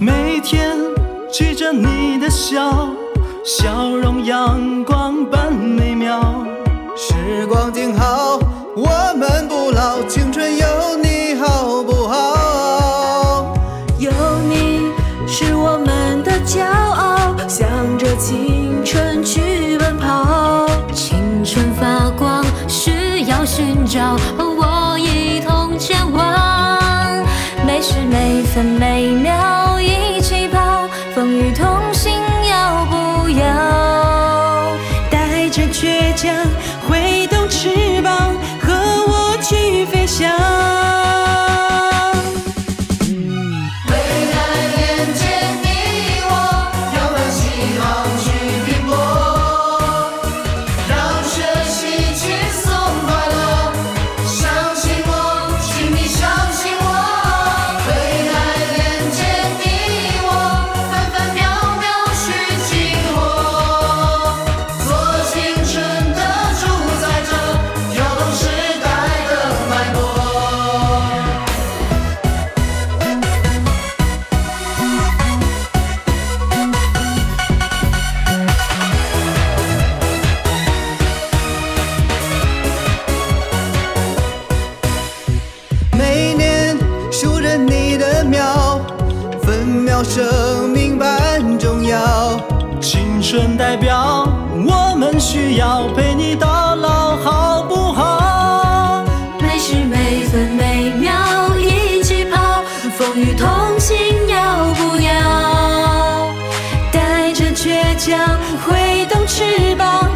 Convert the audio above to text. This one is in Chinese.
每天记着你的笑，笑容阳光般美妙。时光静好，我们不老，青春有。找，生命般重要，青春代表我们需要陪你到老。好不好？每时每分每秒一起跑，风雨同行。要不要带着倔强挥动翅膀？